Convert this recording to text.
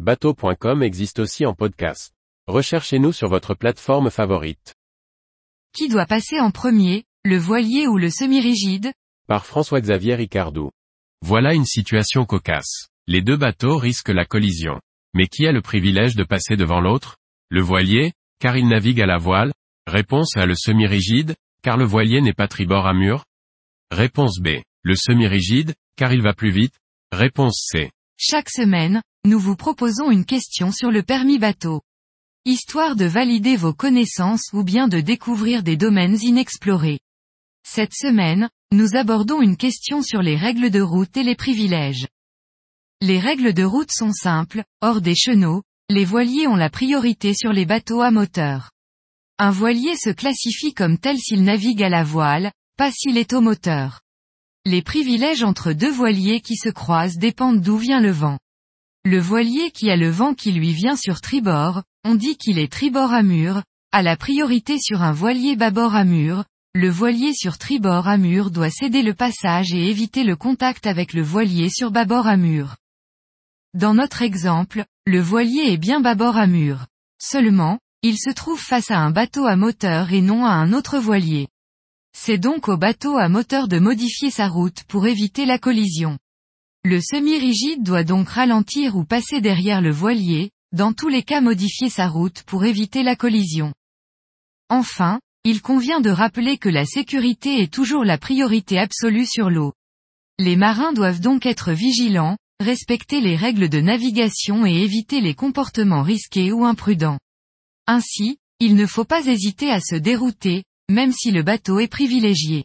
Bateau.com existe aussi en podcast. Recherchez-nous sur votre plateforme favorite. Qui doit passer en premier, le voilier ou le semi-rigide? Par François-Xavier Ricardou. Voilà une situation cocasse. Les deux bateaux risquent la collision. Mais qui a le privilège de passer devant l'autre? Le voilier, car il navigue à la voile? Réponse A. Le semi-rigide, car le voilier n'est pas tribord à mur? Réponse B. Le semi-rigide, car il va plus vite? Réponse C. Chaque semaine, nous vous proposons une question sur le permis bateau. Histoire de valider vos connaissances ou bien de découvrir des domaines inexplorés. Cette semaine, nous abordons une question sur les règles de route et les privilèges. Les règles de route sont simples, hors des chenaux, les voiliers ont la priorité sur les bateaux à moteur. Un voilier se classifie comme tel s'il navigue à la voile, pas s'il est au moteur. Les privilèges entre deux voiliers qui se croisent dépendent d'où vient le vent. Le voilier qui a le vent qui lui vient sur tribord, on dit qu'il est tribord à mur, a la priorité sur un voilier bâbord à mur, le voilier sur tribord à mur doit céder le passage et éviter le contact avec le voilier sur bâbord à mur. Dans notre exemple, le voilier est bien bâbord à mur. Seulement, il se trouve face à un bateau à moteur et non à un autre voilier. C'est donc au bateau à moteur de modifier sa route pour éviter la collision. Le semi-rigide doit donc ralentir ou passer derrière le voilier, dans tous les cas modifier sa route pour éviter la collision. Enfin, il convient de rappeler que la sécurité est toujours la priorité absolue sur l'eau. Les marins doivent donc être vigilants, respecter les règles de navigation et éviter les comportements risqués ou imprudents. Ainsi, il ne faut pas hésiter à se dérouter, même si le bateau est privilégié.